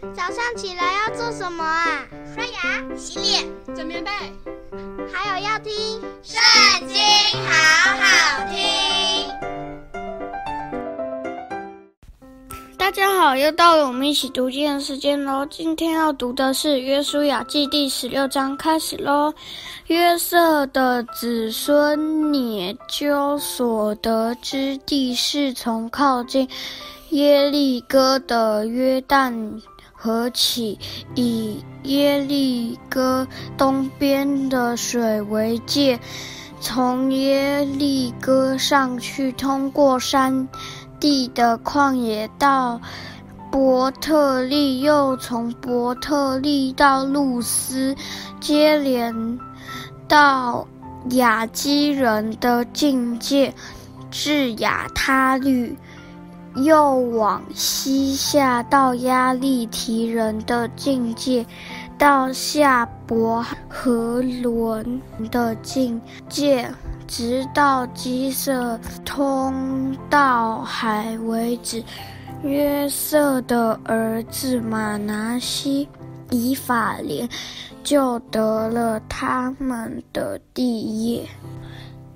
早上起来要做什么啊？刷牙、洗脸、整棉被，还有要听《圣经》，好好听。大家好，又到了我们一起读经的时间喽。今天要读的是《约书亚记》第十六章，开始喽。约瑟的子孙拈阄所得之地，是从靠近耶利哥的约旦河起，以耶利哥东边的水为界，从耶利哥上去，通过山地的旷野到伯特利，又从伯特利到路斯，接连到雅基人的境界，至亚他律，又往西下到亚力提人的境界，到下伯和伦的境界，直到基色，通到海为止。约瑟的儿子马拿西、以法莲。就得了他们的地业。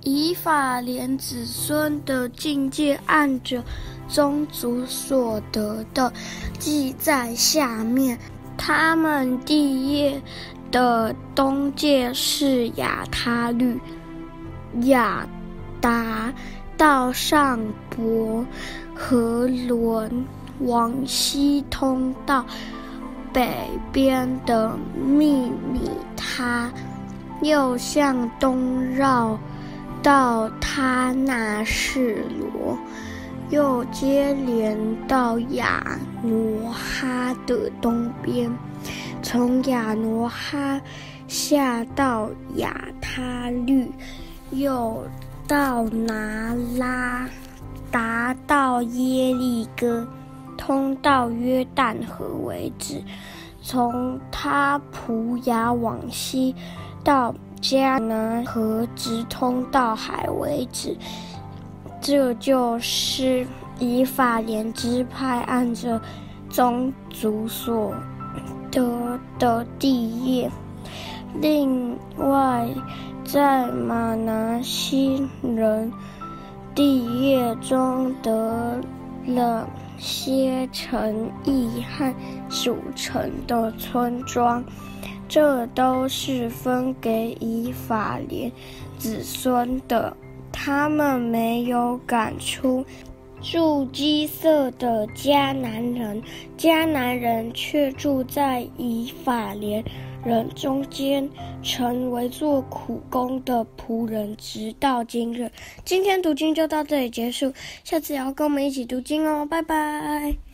以法莲子孙的境界，按着宗族所得的，记在下面。他们地业的东界是亚他律、亚达到上伯和伦，往西通道。北边的秘密他，又向东绕到他纳示罗，又接连到亚挪哈的东边，从亚挪哈下到亚他律，又到拿拉，达到耶利哥。通到约旦河为止，从他普雅往西到迦南河，直通到海为止。这就是以法莲支派按着宗族所得的地业。另外，在马拿西人地业中得了。些城邑和属城的村庄，这都是分给以法莲子孙的。他们没有赶出住基色的迦南人，迦南人却住在以法莲人中间，成为做苦工的仆人，直到今日。今天读经就到这里结束，下次也要跟我们一起读经哦，拜拜。